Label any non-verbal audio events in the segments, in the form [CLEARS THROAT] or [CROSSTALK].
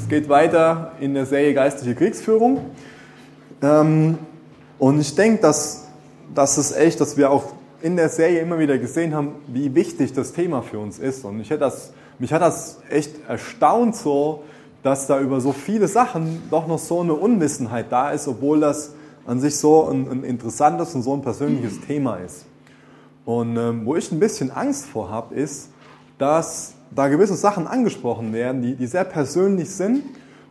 Es geht weiter in der Serie Geistliche Kriegsführung. Ähm, und ich denke, dass, dass es echt, dass wir auch in der Serie immer wieder gesehen haben, wie wichtig das Thema für uns ist. Und ich hätte das, mich hat das echt erstaunt so, dass da über so viele Sachen doch noch so eine Unwissenheit da ist, obwohl das an sich so ein, ein interessantes und so ein persönliches [CLEARS THROAT] Thema ist. Und ähm, wo ich ein bisschen Angst vor habe, ist, dass da gewisse Sachen angesprochen werden, die, die sehr persönlich sind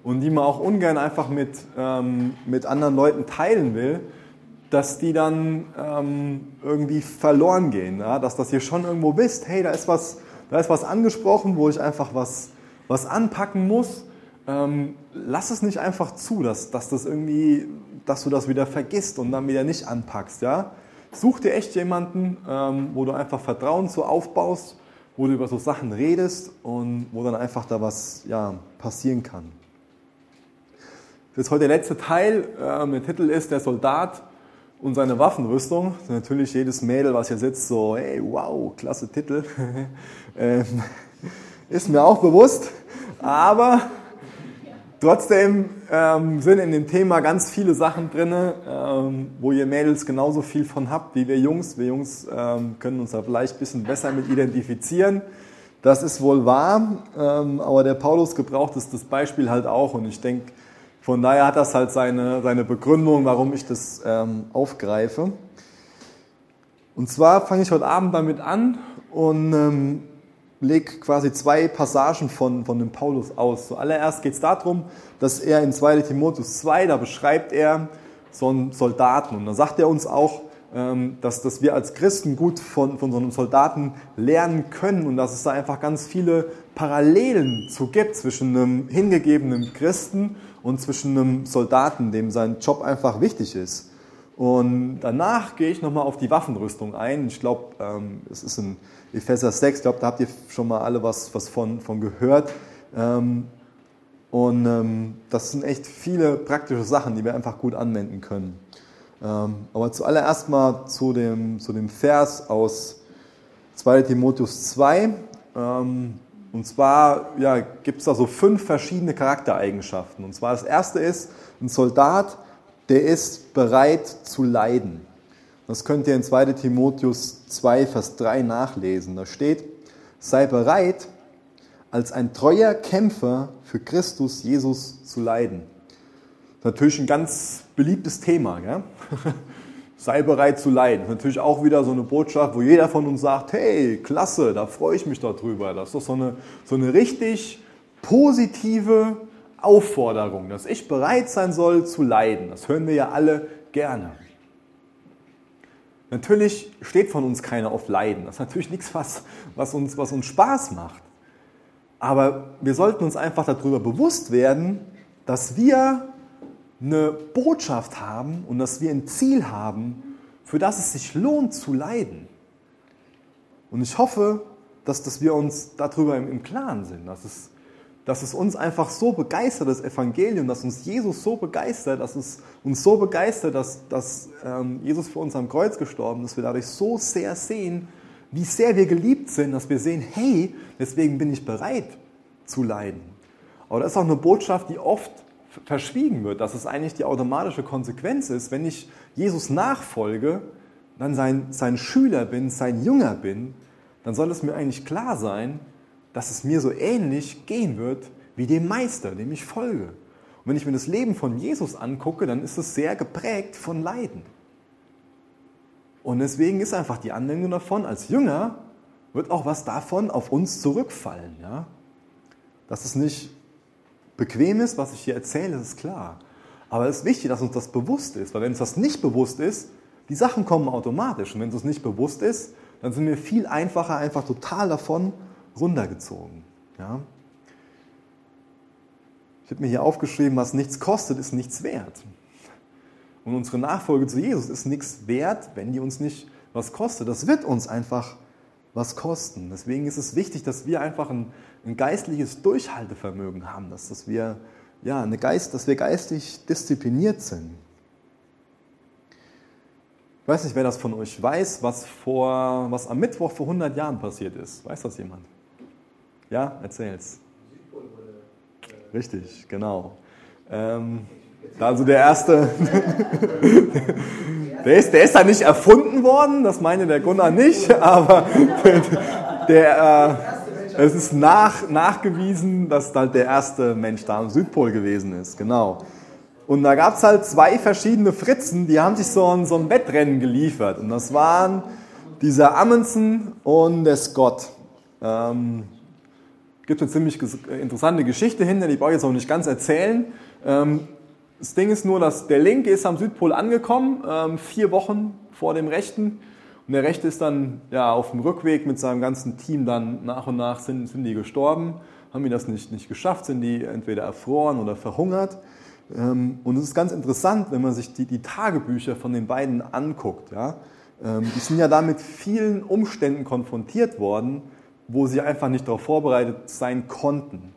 und die man auch ungern einfach mit, ähm, mit anderen Leuten teilen will, dass die dann ähm, irgendwie verloren gehen. Ja? Dass das ihr schon irgendwo wisst, hey, da ist was, da ist was angesprochen, wo ich einfach was, was anpacken muss. Ähm, lass es nicht einfach zu, dass, dass, das irgendwie, dass du das wieder vergisst und dann wieder nicht anpackst. Ja? Such dir echt jemanden, ähm, wo du einfach Vertrauen so aufbaust wo du über so Sachen redest und wo dann einfach da was ja, passieren kann. Das ist heute der letzte Teil. Ähm, der Titel ist Der Soldat und seine Waffenrüstung. Natürlich jedes Mädel, was hier sitzt, so, hey, wow, klasse Titel. [LAUGHS] ähm, ist mir auch bewusst. Aber Trotzdem ähm, sind in dem Thema ganz viele Sachen drin, ähm, wo ihr Mädels genauso viel von habt wie wir Jungs. Wir Jungs ähm, können uns da vielleicht ein bisschen besser mit identifizieren. Das ist wohl wahr, ähm, aber der Paulus gebraucht es das Beispiel halt auch und ich denke, von daher hat das halt seine, seine Begründung, warum ich das ähm, aufgreife. Und zwar fange ich heute Abend damit an und lege quasi zwei Passagen von, von dem Paulus aus. Zuallererst geht es darum, dass er in 2 Timotheus 2, da beschreibt er so einen Soldaten. Und da sagt er uns auch, ähm, dass, dass wir als Christen gut von, von so einem Soldaten lernen können und dass es da einfach ganz viele Parallelen zu gibt zwischen einem hingegebenen Christen und zwischen einem Soldaten, dem sein Job einfach wichtig ist. Und danach gehe ich nochmal auf die Waffenrüstung ein. Ich glaube, ähm, es ist ein Epheser 6, ich glaube, da habt ihr schon mal alle was, was von, von gehört. Ähm, und ähm, das sind echt viele praktische Sachen, die wir einfach gut anwenden können. Ähm, aber zuallererst mal zu dem, zu dem Vers aus 2 Timotheus 2. Ähm, und zwar ja, gibt es da so fünf verschiedene Charaktereigenschaften. Und zwar das erste ist, ein Soldat, der ist bereit zu leiden. Das könnt ihr in 2 Timotheus 2, Vers 3 nachlesen. Da steht, sei bereit, als ein treuer Kämpfer für Christus Jesus zu leiden. Natürlich ein ganz beliebtes Thema. Gell? [LAUGHS] sei bereit zu leiden. Natürlich auch wieder so eine Botschaft, wo jeder von uns sagt, hey, klasse, da freue ich mich darüber. Das ist doch so eine, so eine richtig positive Aufforderung, dass ich bereit sein soll zu leiden. Das hören wir ja alle gerne. Natürlich steht von uns keiner auf Leiden. Das ist natürlich nichts, was, was, uns, was uns Spaß macht. Aber wir sollten uns einfach darüber bewusst werden, dass wir eine Botschaft haben und dass wir ein Ziel haben, für das es sich lohnt zu leiden. Und ich hoffe, dass, dass wir uns darüber im, im Klaren sind, dass es dass es uns einfach so begeistert, das Evangelium, dass uns Jesus so begeistert, dass es uns so begeistert, dass, dass ähm, Jesus für uns am Kreuz gestorben ist, dass wir dadurch so sehr sehen, wie sehr wir geliebt sind, dass wir sehen, hey, deswegen bin ich bereit zu leiden. Aber das ist auch eine Botschaft, die oft verschwiegen wird, dass es eigentlich die automatische Konsequenz ist, wenn ich Jesus nachfolge, dann sein, sein Schüler bin, sein Jünger bin, dann soll es mir eigentlich klar sein, dass es mir so ähnlich gehen wird wie dem Meister, dem ich folge. Und wenn ich mir das Leben von Jesus angucke, dann ist es sehr geprägt von Leiden. Und deswegen ist einfach die Anwendung davon, als Jünger wird auch was davon auf uns zurückfallen. Ja? Dass es nicht bequem ist, was ich hier erzähle, ist klar. Aber es ist wichtig, dass uns das bewusst ist, weil wenn uns das nicht bewusst ist, die Sachen kommen automatisch. Und wenn es uns nicht bewusst ist, dann sind wir viel einfacher einfach total davon runtergezogen. Ja? Ich habe mir hier aufgeschrieben, was nichts kostet, ist nichts wert. Und unsere Nachfolge zu Jesus ist nichts wert, wenn die uns nicht was kostet. Das wird uns einfach was kosten. Deswegen ist es wichtig, dass wir einfach ein, ein geistliches Durchhaltevermögen haben, dass, dass, wir, ja, eine Geist, dass wir geistig diszipliniert sind. Ich weiß nicht, wer das von euch weiß, was, vor, was am Mittwoch vor 100 Jahren passiert ist. Weiß das jemand? Ja, erzähl's. richtig, genau. Ähm, also der erste, [LAUGHS] der ist, der ist da nicht erfunden worden, das meine der Gunnar nicht, [LAUGHS] aber der, äh, es ist nach, nachgewiesen, dass halt der erste Mensch da am Südpol gewesen ist, genau. Und da gab es halt zwei verschiedene Fritzen, die haben sich so ein, so ein Wettrennen geliefert. Und das waren dieser Amundsen und der Scott. Ähm, gibt eine ziemlich interessante Geschichte hinter, die brauche ich jetzt auch nicht ganz erzählen. Ähm, das Ding ist nur, dass der Linke ist am Südpol angekommen, ähm, vier Wochen vor dem Rechten. Und der Rechte ist dann ja, auf dem Rückweg mit seinem ganzen Team dann nach und nach sind, sind die gestorben, haben die das nicht, nicht geschafft, sind die entweder erfroren oder verhungert. Ähm, und es ist ganz interessant, wenn man sich die, die Tagebücher von den beiden anguckt. Ja? Die sind ja da mit vielen Umständen konfrontiert worden, wo sie einfach nicht darauf vorbereitet sein konnten.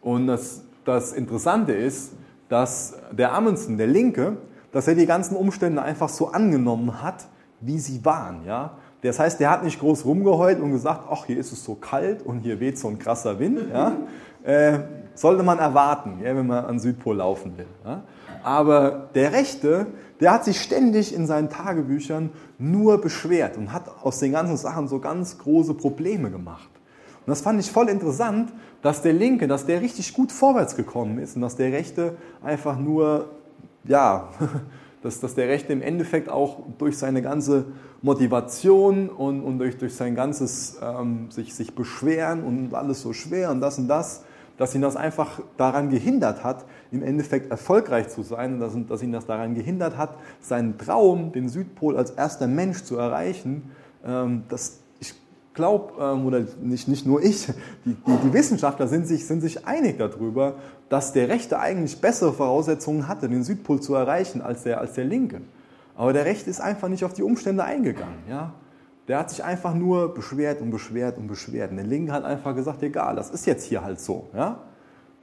Und das, das Interessante ist, dass der Amundsen, der Linke, dass er die ganzen Umstände einfach so angenommen hat, wie sie waren. Ja? Das heißt, der hat nicht groß rumgeheult und gesagt, ach, hier ist es so kalt und hier weht so ein krasser Wind. Ja? Äh, sollte man erwarten, ja, wenn man an Südpol laufen will. Ja? Aber der Rechte, der hat sich ständig in seinen Tagebüchern nur beschwert und hat aus den ganzen Sachen so ganz große Probleme gemacht. Und das fand ich voll interessant, dass der Linke, dass der richtig gut vorwärts gekommen ist und dass der Rechte einfach nur, ja, [LAUGHS] dass, dass der Rechte im Endeffekt auch durch seine ganze Motivation und, und durch, durch sein ganzes ähm, sich, sich beschweren und alles so schwer und das und das, dass ihn das einfach daran gehindert hat, im Endeffekt erfolgreich zu sein und dass, ihn das daran gehindert hat, seinen Traum, den Südpol als erster Mensch zu erreichen, ähm, das, ich glaube, ähm, oder nicht, nicht nur ich, die, die, die, Wissenschaftler sind sich, sind sich einig darüber, dass der Rechte eigentlich bessere Voraussetzungen hatte, den Südpol zu erreichen, als der, als der Linke. Aber der Rechte ist einfach nicht auf die Umstände eingegangen. Ja? Der hat sich einfach nur beschwert und beschwert und beschwert. Und der Linke hat einfach gesagt, egal, das ist jetzt hier halt so. Ja?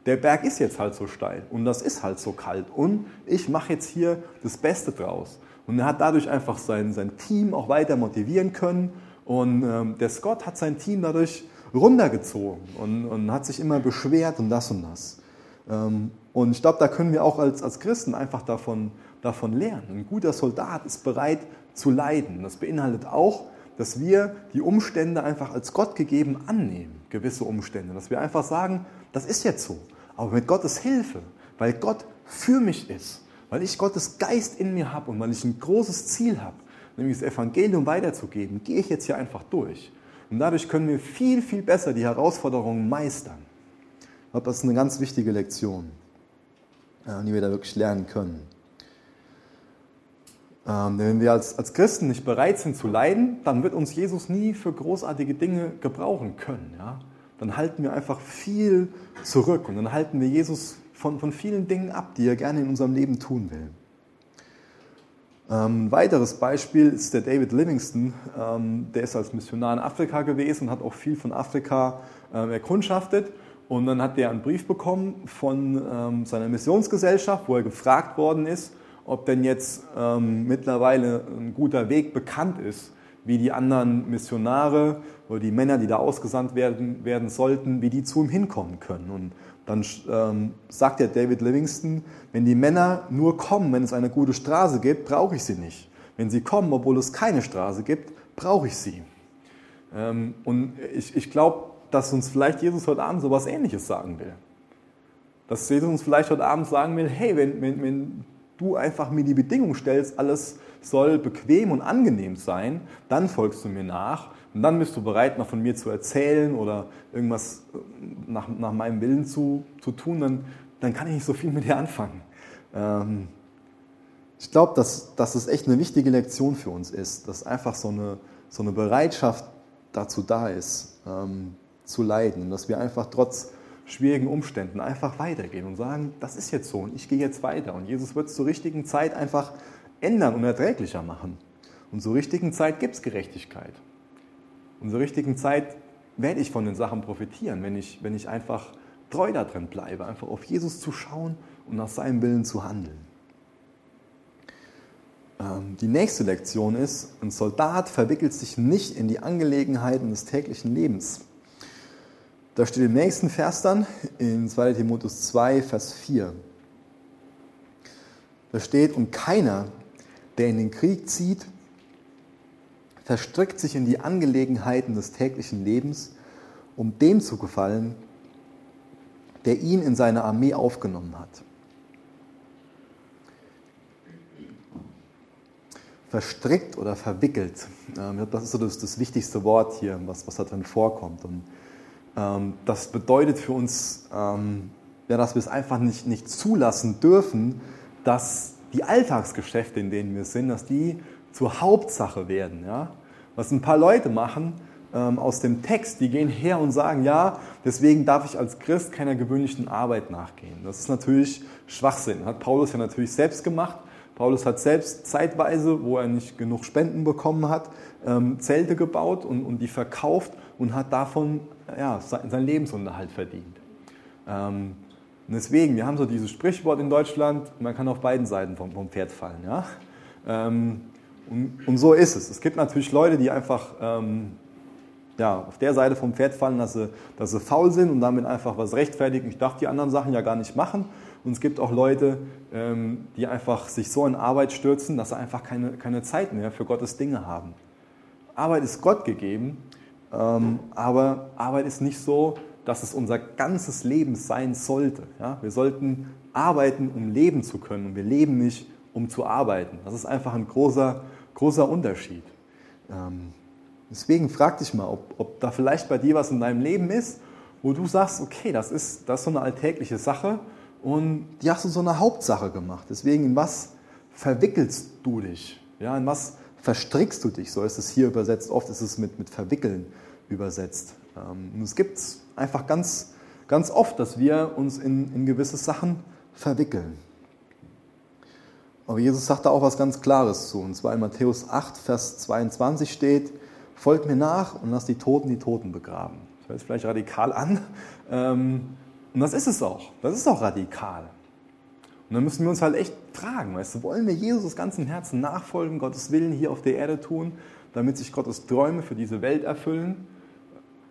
Der Berg ist jetzt halt so steil und das ist halt so kalt und ich mache jetzt hier das Beste draus. Und er hat dadurch einfach sein, sein Team auch weiter motivieren können und ähm, der Scott hat sein Team dadurch runtergezogen und, und hat sich immer beschwert und das und das. Ähm, und ich glaube, da können wir auch als, als Christen einfach davon, davon lernen. Ein guter Soldat ist bereit zu leiden. Das beinhaltet auch, dass wir die Umstände einfach als Gott gegeben annehmen, gewisse Umstände. Dass wir einfach sagen, das ist jetzt so, aber mit Gottes Hilfe, weil Gott für mich ist, weil ich Gottes Geist in mir habe und weil ich ein großes Ziel habe, nämlich das Evangelium weiterzugeben, gehe ich jetzt hier einfach durch. Und dadurch können wir viel, viel besser die Herausforderungen meistern. Ich glaube, das ist eine ganz wichtige Lektion, die wir da wirklich lernen können. Ähm, wenn wir als, als Christen nicht bereit sind zu leiden, dann wird uns Jesus nie für großartige Dinge gebrauchen können. Ja? Dann halten wir einfach viel zurück und dann halten wir Jesus von, von vielen Dingen ab, die er gerne in unserem Leben tun will. Ähm, ein weiteres Beispiel ist der David Livingston. Ähm, der ist als Missionar in Afrika gewesen und hat auch viel von Afrika ähm, erkundschaftet. Und dann hat er einen Brief bekommen von ähm, seiner Missionsgesellschaft, wo er gefragt worden ist, ob denn jetzt ähm, mittlerweile ein guter Weg bekannt ist, wie die anderen Missionare oder die Männer, die da ausgesandt werden, werden sollten, wie die zu ihm hinkommen können. Und dann ähm, sagt der David Livingston, wenn die Männer nur kommen, wenn es eine gute Straße gibt, brauche ich sie nicht. Wenn sie kommen, obwohl es keine Straße gibt, brauche ich sie. Ähm, und ich, ich glaube, dass uns vielleicht Jesus heute Abend so etwas Ähnliches sagen will. Dass Jesus uns vielleicht heute Abend sagen will, hey, wenn, wenn, wenn du einfach mir die Bedingung stellst, alles soll bequem und angenehm sein, dann folgst du mir nach und dann bist du bereit, noch von mir zu erzählen oder irgendwas äh, nach, nach meinem Willen zu, zu tun, dann, dann kann ich nicht so viel mit dir anfangen. Ähm, ich glaube, dass, dass das echt eine wichtige Lektion für uns ist, dass einfach so eine, so eine Bereitschaft dazu da ist, ähm, zu leiden dass wir einfach trotz schwierigen Umständen einfach weitergehen und sagen, das ist jetzt so und ich gehe jetzt weiter. Und Jesus wird es zur richtigen Zeit einfach ändern und erträglicher machen. Und zur richtigen Zeit gibt es Gerechtigkeit. Und zur richtigen Zeit werde ich von den Sachen profitieren, wenn ich, wenn ich einfach treu darin bleibe, einfach auf Jesus zu schauen und nach seinem Willen zu handeln. Ähm, die nächste Lektion ist, ein Soldat verwickelt sich nicht in die Angelegenheiten des täglichen Lebens. Da steht im nächsten Vers dann in 2 Timotheus 2, Vers 4. Da steht, und keiner, der in den Krieg zieht, verstrickt sich in die Angelegenheiten des täglichen Lebens, um dem zu gefallen, der ihn in seine Armee aufgenommen hat. Verstrickt oder verwickelt, ähm, das ist so das, das wichtigste Wort hier, was, was da drin vorkommt. Und das bedeutet für uns, ähm, ja, dass wir es einfach nicht, nicht zulassen dürfen, dass die Alltagsgeschäfte, in denen wir sind, dass die zur Hauptsache werden. Ja? Was ein paar Leute machen ähm, aus dem Text, die gehen her und sagen, ja, deswegen darf ich als Christ keiner gewöhnlichen Arbeit nachgehen. Das ist natürlich Schwachsinn. Hat Paulus ja natürlich selbst gemacht. Paulus hat selbst zeitweise, wo er nicht genug Spenden bekommen hat, ähm, Zelte gebaut und, und die verkauft und hat davon ja, seinen Lebensunterhalt verdient. Ähm, deswegen, wir haben so dieses Sprichwort in Deutschland, man kann auf beiden Seiten vom, vom Pferd fallen. Ja? Ähm, und, und, so ist es. Es gibt natürlich Leute, die einfach ähm, ja, auf der Seite vom Pferd fallen, dass sie, dass sie faul sind und damit einfach was rechtfertigen. Ich darf die anderen Sachen ja gar nicht machen. Und es gibt auch Leute, ähm, die einfach sich so in Arbeit stürzen, dass sie einfach keine, keine Zeit mehr für Gottes Dinge haben. Arbeit ist Gott gegeben, ähm, aber Arbeit ist nicht so, dass es unser ganzes Leben sein sollte. Ja? Wir sollten arbeiten, um leben zu können. Und wir leben nicht, um zu arbeiten. Das ist einfach ein großer, großer Unterschied. Ähm, deswegen frag dich mal, ob, ob da vielleicht bei dir was in deinem Leben ist, wo du sagst, okay, das ist, das ist so eine alltägliche Sache und die hast du so eine Hauptsache gemacht. Deswegen, in was verwickelst du dich? Ja, in was verstrickst du dich? So ist es hier übersetzt. Oft ist es mit, mit verwickeln übersetzt. Ähm, und es gibt einfach ganz, ganz oft, dass wir uns in, in gewisse Sachen verwickeln. Aber Jesus sagt da auch was ganz Klares zu. Und zwar in Matthäus 8, Vers 22 steht, folgt mir nach und lasst die Toten die Toten begraben. Das hört sich vielleicht radikal an. Ähm, und das ist es auch. Das ist auch radikal. Und dann müssen wir uns halt echt fragen, weißt du, wollen wir Jesus aus ganzem Herzen nachfolgen, Gottes Willen hier auf der Erde tun, damit sich Gottes Träume für diese Welt erfüllen?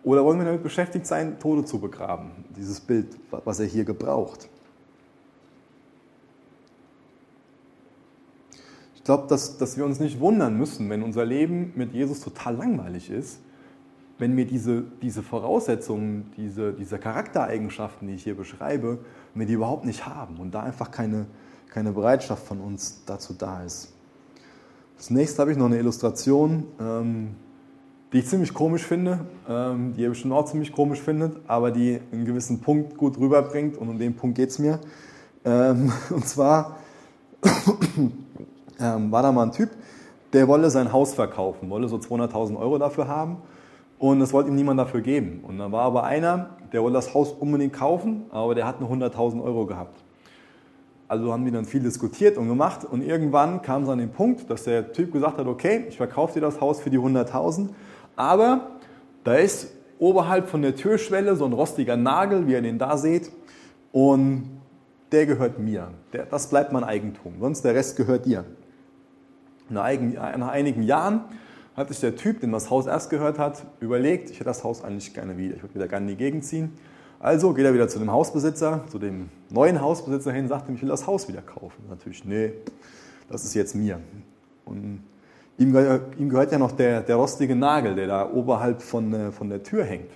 Oder wollen wir damit beschäftigt sein, Tode zu begraben? Dieses Bild, was er hier gebraucht. Ich glaube, dass, dass wir uns nicht wundern müssen, wenn unser Leben mit Jesus total langweilig ist, wenn wir diese, diese Voraussetzungen, diese, diese Charaktereigenschaften, die ich hier beschreibe, wenn wir die überhaupt nicht haben und da einfach keine, keine Bereitschaft von uns dazu da ist. Das nächste habe ich noch eine Illustration. Ähm, die ich ziemlich komisch finde, ähm, die ihr bestimmt auch ziemlich komisch findet, aber die einen gewissen Punkt gut rüberbringt und um den Punkt geht es mir. Ähm, [LAUGHS] und zwar ähm, war da mal ein Typ, der wolle sein Haus verkaufen, wolle so 200.000 Euro dafür haben und das wollte ihm niemand dafür geben. Und dann war aber einer, der wollte das Haus unbedingt kaufen, aber der hat nur 100.000 Euro gehabt. Also haben die dann viel diskutiert und gemacht und irgendwann kam es an den Punkt, dass der Typ gesagt hat, okay, ich verkaufe dir das Haus für die 100.000 aber da ist oberhalb von der Türschwelle so ein rostiger Nagel, wie ihr den da seht, und der gehört mir. Der, das bleibt mein Eigentum, sonst der Rest gehört dir. Nach, einigen Jahren hat sich der Typ, dem das Haus erst gehört hat, überlegt, ich hätte das Haus eigentlich gerne wieder, ich würde wieder gerne in die Gegend ziehen. Also geht er wieder zu dem Hausbesitzer, zu dem neuen Hausbesitzer hin, sagt ihm, ich will das Haus wieder kaufen. Natürlich, nee, das ist jetzt mir. Und Ihm, ihm gehört ja noch der, der rostige Nagel, der da oberhalb von, äh, von der Tür hängt.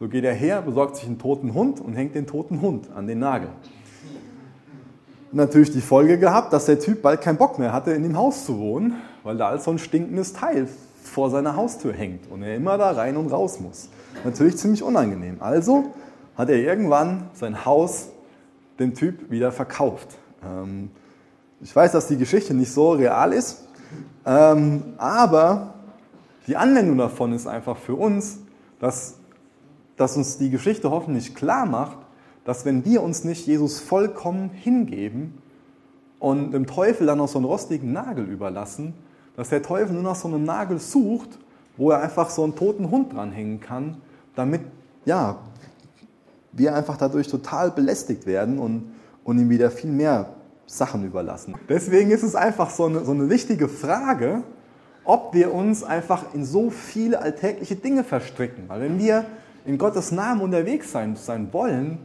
So geht er her, besorgt sich einen toten Hund und hängt den toten Hund an den Nagel. Natürlich die Folge gehabt, dass der Typ bald keinen Bock mehr hatte, in dem Haus zu wohnen, weil da als so ein stinkendes Teil vor seiner Haustür hängt und er immer da rein und raus muss. Natürlich ziemlich unangenehm. Also hat er irgendwann sein Haus dem Typ wieder verkauft. Ähm, ich weiß, dass die Geschichte nicht so real ist, ähm, aber die Anwendung davon ist einfach für uns, dass, dass uns die Geschichte hoffentlich klar macht, dass wenn wir uns nicht Jesus vollkommen hingeben und dem Teufel dann noch so einen rostigen Nagel überlassen, dass der Teufel nur noch so einen Nagel sucht, wo er einfach so einen toten Hund dranhängen kann, damit ja, wir einfach dadurch total belästigt werden und, und ihm wieder viel mehr Sachen überlassen. Deswegen ist es einfach so eine, so eine wichtige Frage, ob wir uns einfach in so viele alltägliche Dinge verstricken. Weil wenn wir in Gottes Namen unterwegs sein, sein wollen,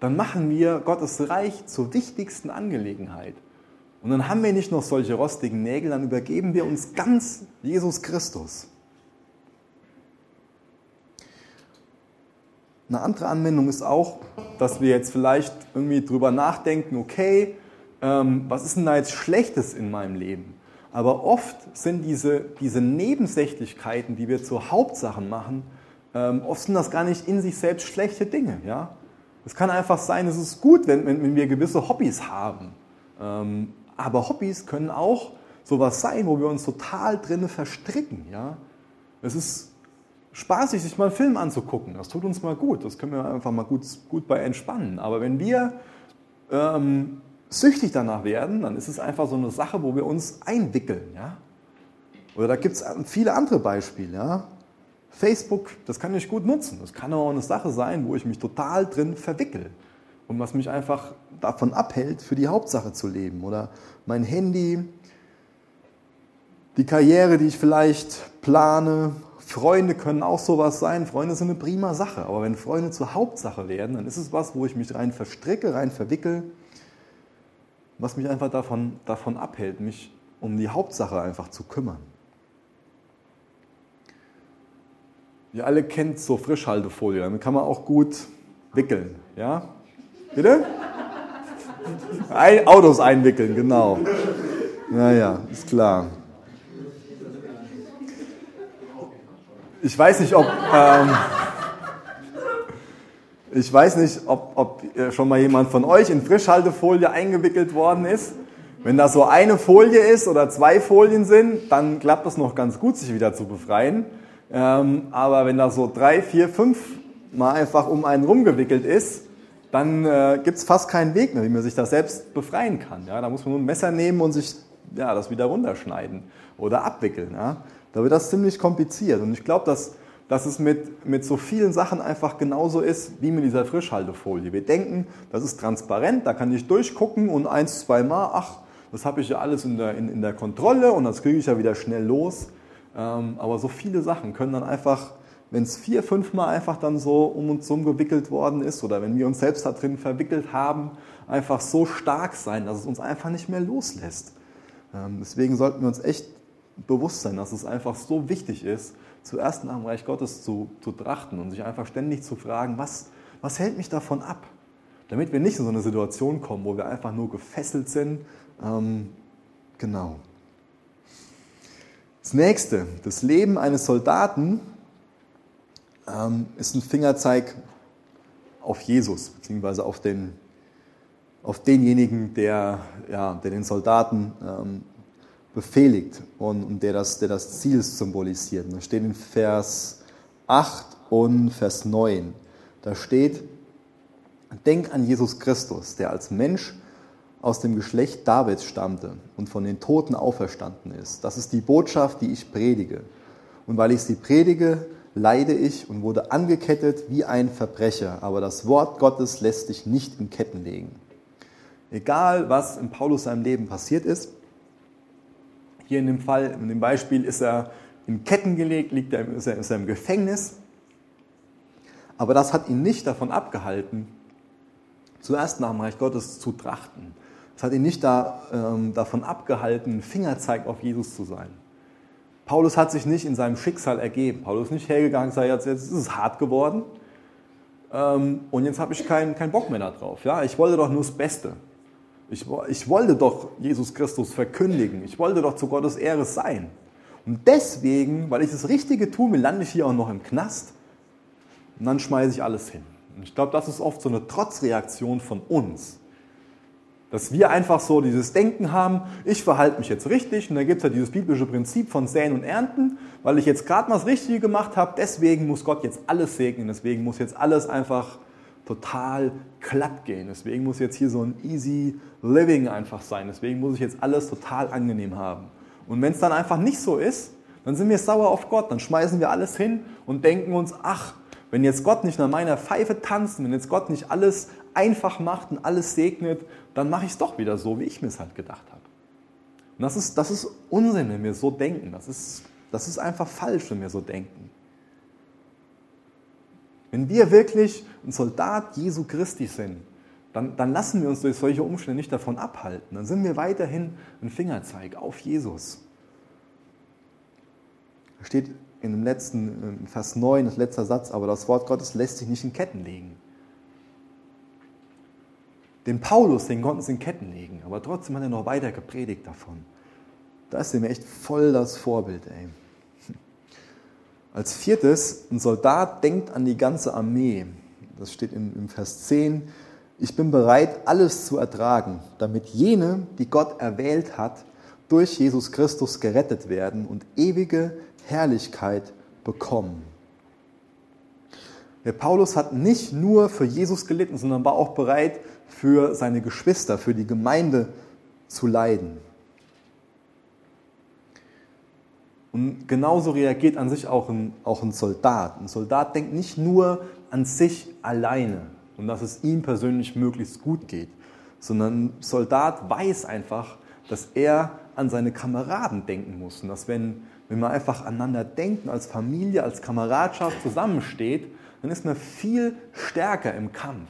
dann machen wir Gottes Reich zur wichtigsten Angelegenheit. Und dann haben wir nicht noch solche rostigen Nägel, dann übergeben wir uns ganz Jesus Christus. Eine andere Anwendung ist auch, dass wir jetzt vielleicht irgendwie drüber nachdenken, okay, ähm, was ist denn da jetzt Schlechtes in meinem Leben? Aber oft sind diese, diese Nebensächlichkeiten, die wir zur Hauptsache machen, ähm, oft sind das gar nicht in sich selbst schlechte Dinge. Ja? Es kann einfach sein, es ist gut, wenn, wenn, wenn wir gewisse Hobbys haben. Ähm, aber Hobbys können auch sowas sein, wo wir uns total drinne verstricken. Ja? Es ist spaßig, sich mal einen Film anzugucken. Das tut uns mal gut. Das können wir einfach mal gut, gut bei entspannen. Aber wenn wir ähm, süchtig danach werden, dann ist es einfach so eine Sache, wo wir uns einwickeln. Ja? Oder da gibt es viele andere Beispiele. Ja? Facebook, das kann ich gut nutzen. Das kann auch eine Sache sein, wo ich mich total drin verwickel und was mich einfach davon abhält, für die Hauptsache zu leben. Oder mein Handy, die Karriere, die ich vielleicht plane. Freunde können auch sowas sein. Freunde sind eine prima Sache. Aber wenn Freunde zur Hauptsache werden, dann ist es was, wo ich mich rein verstricke, rein verwickel, was mich einfach davon, davon abhält, mich um die Hauptsache einfach zu kümmern. Ihr alle kennt so Frischhaltefolie, damit kann man auch gut wickeln. Ja? Bitte? Ein, Autos einwickeln, genau. Naja, ist klar. Ich weiß nicht, ob, ähm, ich weiß nicht, ob, ob schon mal jemand von euch in Frischhaltefolie eingewickelt worden ist. Wenn da so eine Folie ist oder zwei Folien sind, dann klappt es noch ganz gut, sich wieder zu befreien. Ähm, aber wenn da so drei, vier, fünf mal einfach um einen rumgewickelt ist, dann äh, gibt es fast keinen Weg mehr, wie man sich da selbst befreien kann. Ja? Da muss man nur ein Messer nehmen und sich ja, das wieder runterschneiden oder abwickeln. Ja? Da wird das ziemlich kompliziert. Und ich glaube, dass, dass es mit, mit so vielen Sachen einfach genauso ist wie mit dieser Frischhaltefolie. Wir denken, das ist transparent, da kann ich durchgucken und eins, zwei Mal, ach, das habe ich ja alles in der, in, in der Kontrolle und das kriege ich ja wieder schnell los. Ähm, aber so viele Sachen können dann einfach, wenn es vier, fünf Mal einfach dann so um uns herum gewickelt worden ist oder wenn wir uns selbst da drin verwickelt haben, einfach so stark sein, dass es uns einfach nicht mehr loslässt. Ähm, deswegen sollten wir uns echt bewusst sein, dass es einfach so wichtig ist, zuerst nach dem Reich Gottes zu, zu trachten und sich einfach ständig zu fragen, was, was hält mich davon ab? Damit wir nicht in so eine Situation kommen, wo wir einfach nur gefesselt sind. Ähm, genau. Das nächste, das Leben eines Soldaten ähm, ist ein Fingerzeig auf Jesus, beziehungsweise auf, den, auf denjenigen, der, ja, der den Soldaten ähm, befehligt und, und, der, das, der das Ziel symbolisiert. da steht in Vers 8 und Vers 9, da steht, denk an Jesus Christus, der als Mensch aus dem Geschlecht Davids stammte und von den Toten auferstanden ist. Das ist die Botschaft, die ich predige. Und weil ich sie predige, leide ich und wurde angekettet wie ein Verbrecher. Aber das Wort Gottes lässt sich nicht in Ketten legen. Egal, was in Paulus seinem Leben passiert ist, hier in dem Fall, in dem Beispiel ist er in Ketten gelegt, liegt er, ist, er, im Gefängnis. Aber das hat ihn nicht davon abgehalten, zuerst nach dem Reich Gottes zu trachten. Es hat ihn nicht da, ähm, davon abgehalten, Fingerzeig auf Jesus zu sein. Paulus hat sich nicht in seinem Schicksal ergeben. Paulus ist nicht hergegangen und gesagt, jetzt, ist es hart geworden ähm, und jetzt habe ich keinen kein Bock mehr darauf. Ja? Ich wollte doch nur das Beste. Ich, ich wollte doch Jesus Christus verkündigen. Ich wollte doch zu Gottes Ehre sein. Und deswegen, weil ich das Richtige will, lande ich hier auch noch im Knast und dann schmeiße ich alles hin. Und ich glaube, das ist oft so eine Trotzreaktion von uns. Dass wir einfach so dieses Denken haben, ich verhalte mich jetzt richtig und dann gibt es ja dieses biblische Prinzip von Säen und Ernten, weil ich jetzt gerade mal das Richtige gemacht habe, deswegen muss Gott jetzt alles segnen, deswegen muss jetzt alles einfach total glatt gehen, deswegen muss jetzt hier so ein easy living einfach sein, deswegen muss ich jetzt alles total angenehm haben. Und wenn es dann einfach nicht so ist, dann sind wir sauer auf Gott, dann schmeißen wir alles hin und denken uns, ach, wenn jetzt Gott nicht nach meiner Pfeife tanzt, wenn jetzt Gott nicht alles einfach macht und alles segnet, dann mache ich es doch wieder so, wie ich mir es halt gedacht habe. Und das ist, das ist Unsinn, wenn wir so denken. Das ist, das ist einfach falsch, wenn wir so denken. Wenn wir wirklich ein Soldat Jesu Christi sind, dann, dann lassen wir uns durch solche Umstände nicht davon abhalten. Dann sind wir weiterhin ein Fingerzeig auf Jesus. Da steht in dem letzten Vers 9, das letzte Satz, aber das Wort Gottes lässt sich nicht in Ketten legen. Den Paulus, den konnten sie in Ketten legen, aber trotzdem hat er noch weiter gepredigt davon. Da ist mir echt voll das Vorbild, ey. Als viertes, ein Soldat denkt an die ganze Armee. Das steht im Vers 10. Ich bin bereit, alles zu ertragen, damit jene, die Gott erwählt hat, durch Jesus Christus gerettet werden und ewige Herrlichkeit bekommen. Der Paulus hat nicht nur für Jesus gelitten, sondern war auch bereit, für seine Geschwister, für die Gemeinde zu leiden. Und genauso reagiert an sich auch ein, auch ein Soldat. Ein Soldat denkt nicht nur an sich alleine und dass es ihm persönlich möglichst gut geht, sondern ein Soldat weiß einfach, dass er an seine Kameraden denken muss. Und dass wenn, wenn man einfach aneinander denkt, als Familie, als Kameradschaft zusammensteht, dann ist man viel stärker im Kampf.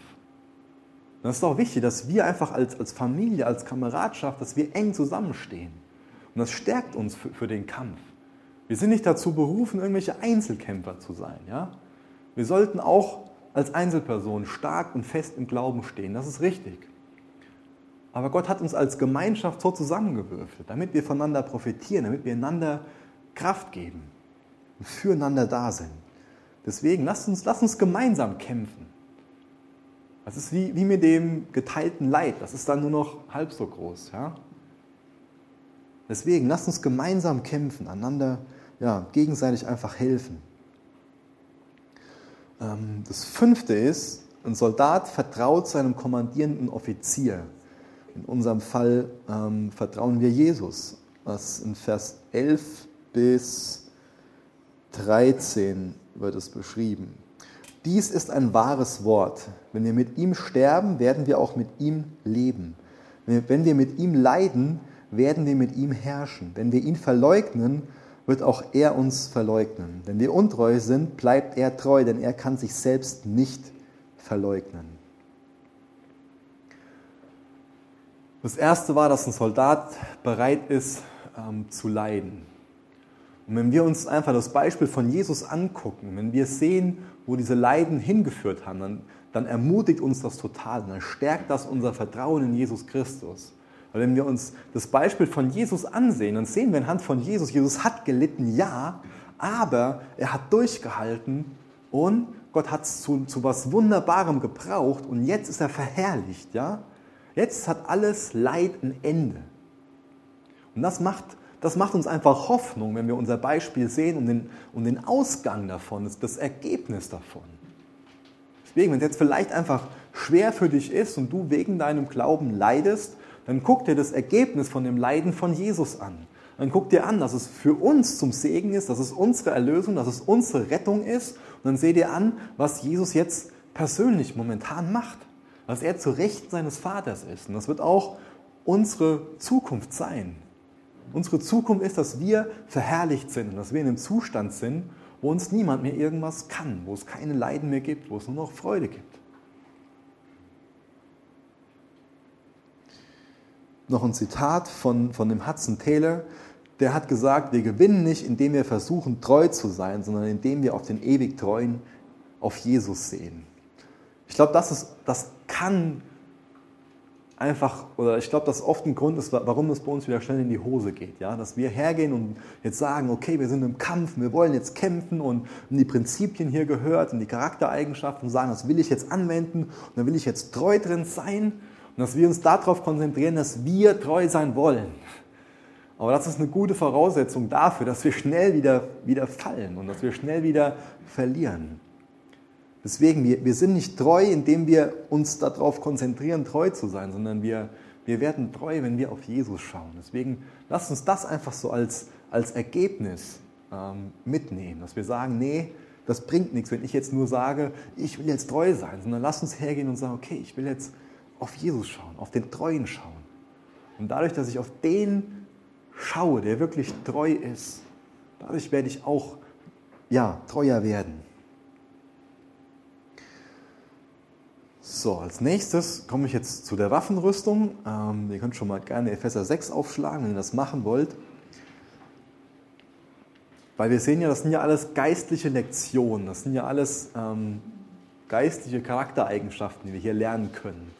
Und das ist auch wichtig, dass wir einfach als, als Familie, als Kameradschaft, dass wir eng zusammenstehen. Und das stärkt uns für, für den Kampf. Wir sind nicht dazu berufen, irgendwelche Einzelkämpfer zu sein. Ja? Wir sollten auch als Einzelperson stark und fest im Glauben stehen. Das ist richtig. Aber Gott hat uns als Gemeinschaft so zusammengewürfelt, damit wir voneinander profitieren, damit wir einander Kraft geben und füreinander da sind. Deswegen lasst uns, lasst uns gemeinsam kämpfen. Das ist wie, wie mit dem geteilten Leid. Das ist dann nur noch halb so groß. Ja? Deswegen lasst uns gemeinsam kämpfen, einander ja, gegenseitig einfach helfen. Ähm, das fünfte ist, ein Soldat vertraut seinem kommandierenden Offizier. In unserem Fall ähm, vertrauen wir Jesus, was in Vers 11 bis 13 wird es beschrieben. Dies ist ein wahres Wort. Wenn wir mit ihm sterben, werden wir auch mit ihm leben. Wenn wir mit ihm leiden, werden wir mit ihm herrschen. Wenn wir ihn verleugnen, wird auch er uns verleugnen. Wenn wir untreu sind, bleibt er treu, denn er kann sich selbst nicht verleugnen. Das erste war, dass ein Soldat bereit ist ähm, zu leiden. Und wenn wir uns einfach das Beispiel von Jesus angucken, wenn wir sehen, wo diese Leiden hingeführt haben, dann, dann ermutigt uns das total, dann stärkt das unser Vertrauen in Jesus Christus. Weil wenn wir uns das Beispiel von Jesus ansehen, dann sehen wir anhand von Jesus, Jesus hat gelitten, ja, aber er hat durchgehalten und Gott hat es zu, zu was Wunderbarem gebraucht und jetzt ist er verherrlicht, ja. Jetzt hat alles Leid ein Ende. Und das macht, das macht uns einfach Hoffnung, wenn wir unser Beispiel sehen und den, und den Ausgang davon, das, das Ergebnis davon. Deswegen, wenn es jetzt vielleicht einfach schwer für dich ist und du wegen deinem Glauben leidest, dann guck dir das Ergebnis von dem Leiden von Jesus an. Dann guck dir an, dass es für uns zum Segen ist, dass es unsere Erlösung, dass es unsere Rettung ist. Und dann seh dir an, was Jesus jetzt persönlich momentan macht. Dass er zu Recht seines Vaters ist. Und das wird auch unsere Zukunft sein. Unsere Zukunft ist, dass wir verherrlicht sind und dass wir in einem Zustand sind, wo uns niemand mehr irgendwas kann, wo es keine Leiden mehr gibt, wo es nur noch Freude gibt. noch ein Zitat von, von dem Hudson Taylor, der hat gesagt, wir gewinnen nicht, indem wir versuchen, treu zu sein, sondern indem wir auf den ewig Treuen, auf Jesus sehen. Ich glaube, das, das kann einfach, oder ich glaube, dass oft ein Grund ist, warum es bei uns wieder schnell in die Hose geht. Ja? Dass wir hergehen und jetzt sagen, okay, wir sind im Kampf, wir wollen jetzt kämpfen und die Prinzipien hier gehört und die Charaktereigenschaften und sagen, das will ich jetzt anwenden und da will ich jetzt treu drin sein und dass wir uns darauf konzentrieren, dass wir treu sein wollen. Aber das ist eine gute Voraussetzung dafür, dass wir schnell wieder, wieder fallen und dass wir schnell wieder verlieren. Deswegen, wir, wir sind nicht treu, indem wir uns darauf konzentrieren, treu zu sein, sondern wir, wir werden treu, wenn wir auf Jesus schauen. Deswegen lasst uns das einfach so als, als Ergebnis ähm, mitnehmen, dass wir sagen, nee, das bringt nichts, wenn ich jetzt nur sage, ich will jetzt treu sein, sondern lasst uns hergehen und sagen, okay, ich will jetzt auf Jesus schauen, auf den Treuen schauen. Und dadurch, dass ich auf den schaue, der wirklich treu ist, dadurch werde ich auch ja, treuer werden. So, als nächstes komme ich jetzt zu der Waffenrüstung. Ähm, ihr könnt schon mal gerne Epheser 6 aufschlagen, wenn ihr das machen wollt. Weil wir sehen ja, das sind ja alles geistliche Lektionen, das sind ja alles ähm, geistliche Charaktereigenschaften, die wir hier lernen können.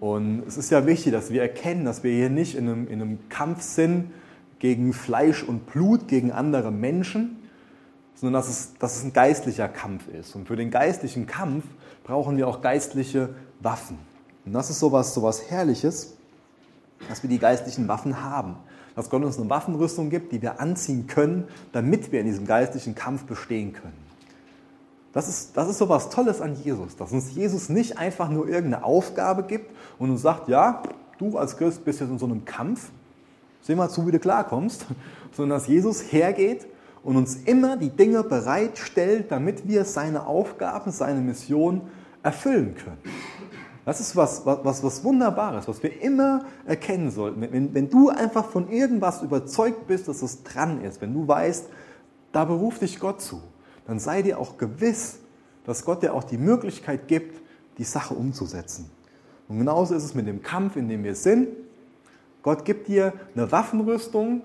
Und es ist ja wichtig, dass wir erkennen, dass wir hier nicht in einem, in einem Kampf sind gegen Fleisch und Blut, gegen andere Menschen, sondern dass es, dass es ein geistlicher Kampf ist. Und für den geistlichen Kampf brauchen wir auch geistliche Waffen. Und das ist sowas, sowas Herrliches, dass wir die geistlichen Waffen haben dass Gott uns eine Waffenrüstung gibt, die wir anziehen können, damit wir in diesem geistlichen Kampf bestehen können. Das ist, das ist so was Tolles an Jesus, dass uns Jesus nicht einfach nur irgendeine Aufgabe gibt und uns sagt, ja, du als Christ bist jetzt in so einem Kampf, seh mal zu, wie du klarkommst, [LAUGHS] sondern dass Jesus hergeht und uns immer die Dinge bereitstellt, damit wir seine Aufgaben, seine Mission erfüllen können. Das ist was, was, was Wunderbares, was wir immer erkennen sollten. Wenn, wenn du einfach von irgendwas überzeugt bist, dass es dran ist, wenn du weißt, da beruft dich Gott zu, dann sei dir auch gewiss, dass Gott dir auch die Möglichkeit gibt, die Sache umzusetzen. Und genauso ist es mit dem Kampf, in dem wir sind. Gott gibt dir eine Waffenrüstung,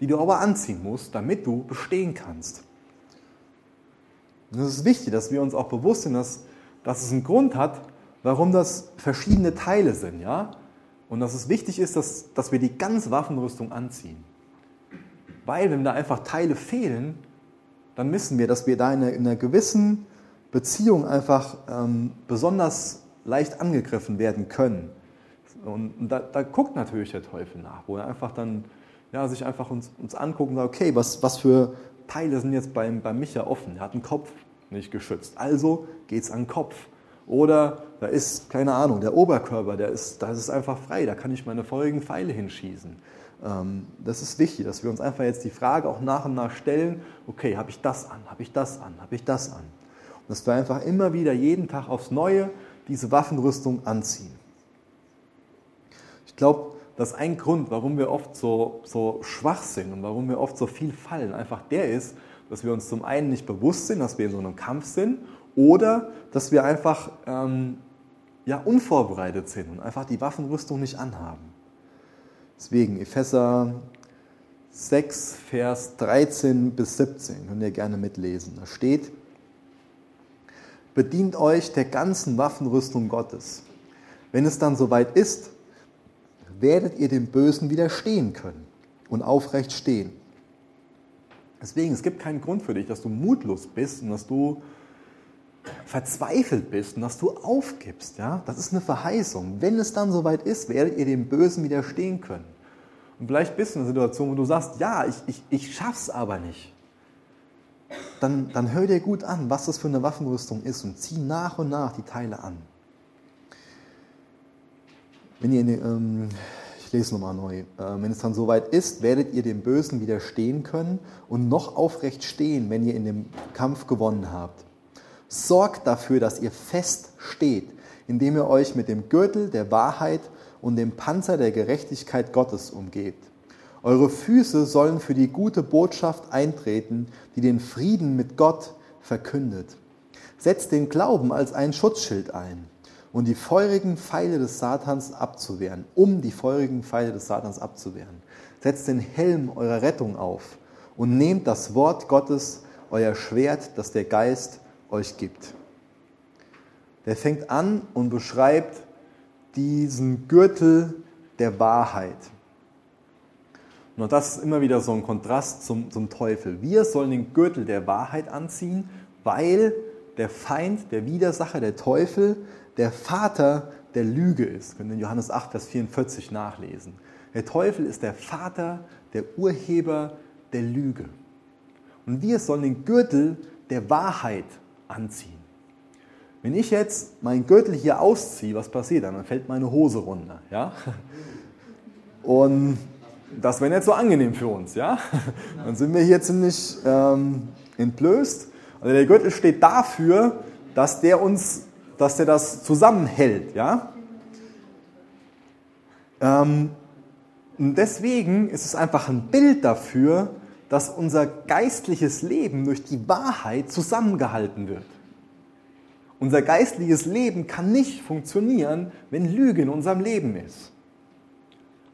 die du aber anziehen musst, damit du bestehen kannst. Es ist wichtig, dass wir uns auch bewusst sind, dass, dass es einen Grund hat, warum das verschiedene Teile sind, ja? Und dass es wichtig ist, dass, dass wir die ganze Waffenrüstung anziehen. Weil, wenn da einfach Teile fehlen, dann wissen wir, dass wir da in einer, in einer gewissen Beziehung einfach ähm, besonders leicht angegriffen werden können. Und da, da, guckt natürlich der Teufel nach, wo er einfach dann ja, sich einfach uns, uns anguckt und sagt, okay, was, was für Teile sind jetzt beim, beim Micha offen? Er hat einen Kopf nicht geschützt, also geht es an den Kopf. Oder da ist, keine Ahnung, der Oberkörper, der ist, das ist einfach frei, da kann ich meine feurigen Pfeile hinschießen. Ähm, das ist wichtig, dass wir uns einfach jetzt die Frage auch nach und nach stellen, okay, habe ich das an, habe ich das an, habe ich das an? Und dass wir einfach immer wieder jeden Tag aufs Neue diese Waffenrüstung anziehen. Ich glaube, dass ein Grund, warum wir oft so, so schwach sind und warum wir oft so viel fallen, einfach der ist, dass wir uns zum einen nicht bewusst sind, dass wir in so einem Kampf sind oder dass wir einfach ähm, ja, unvorbereitet sind und einfach die Waffenrüstung nicht anhaben. Deswegen Epheser 6, Vers 13 bis 17, könnt ihr gerne mitlesen. Da steht, bedient euch der ganzen Waffenrüstung Gottes. Wenn es dann soweit ist, werdet ihr dem Bösen widerstehen können und aufrecht stehen. Deswegen, es gibt keinen Grund für dich, dass du mutlos bist und dass du verzweifelt bist und dass du aufgibst, ja, das ist eine Verheißung. Wenn es dann soweit ist, werdet ihr dem Bösen widerstehen können. Und vielleicht bist du in einer Situation, wo du sagst, ja, ich, ich, ich schaff's aber nicht. Dann, dann hör dir gut an, was das für eine Waffenrüstung ist und zieh nach und nach die Teile an. Wenn ihr, ähm, ich lese nochmal neu, äh, wenn es dann soweit ist, werdet ihr dem Bösen widerstehen können und noch aufrecht stehen, wenn ihr in dem Kampf gewonnen habt. Sorgt dafür, dass ihr fest steht, indem ihr euch mit dem Gürtel der Wahrheit und dem Panzer der Gerechtigkeit Gottes umgebt. Eure Füße sollen für die gute Botschaft eintreten, die den Frieden mit Gott verkündet. Setzt den Glauben als ein Schutzschild ein und die feurigen Pfeile des Satans abzuwehren, um die feurigen Pfeile des Satans abzuwehren. Setzt den Helm eurer Rettung auf und nehmt das Wort Gottes, euer Schwert, das der Geist euch gibt. Der fängt an und beschreibt diesen Gürtel der Wahrheit. Und das ist immer wieder so ein Kontrast zum, zum Teufel. Wir sollen den Gürtel der Wahrheit anziehen, weil der Feind, der Widersacher, der Teufel, der Vater der Lüge ist. Wir können in Johannes 8, Vers 44 nachlesen. Der Teufel ist der Vater, der Urheber der Lüge. Und wir sollen den Gürtel der Wahrheit anziehen. Wenn ich jetzt meinen Gürtel hier ausziehe, was passiert dann? Dann fällt meine Hose runter. Ja? Und das wäre nicht so angenehm für uns. Ja? Dann sind wir hier ziemlich ähm, entblößt. Also der Gürtel steht dafür, dass der uns, dass der das zusammenhält. Ja? Ähm, und deswegen ist es einfach ein Bild dafür, dass unser geistliches Leben durch die Wahrheit zusammengehalten wird. Unser geistliches Leben kann nicht funktionieren, wenn Lüge in unserem Leben ist.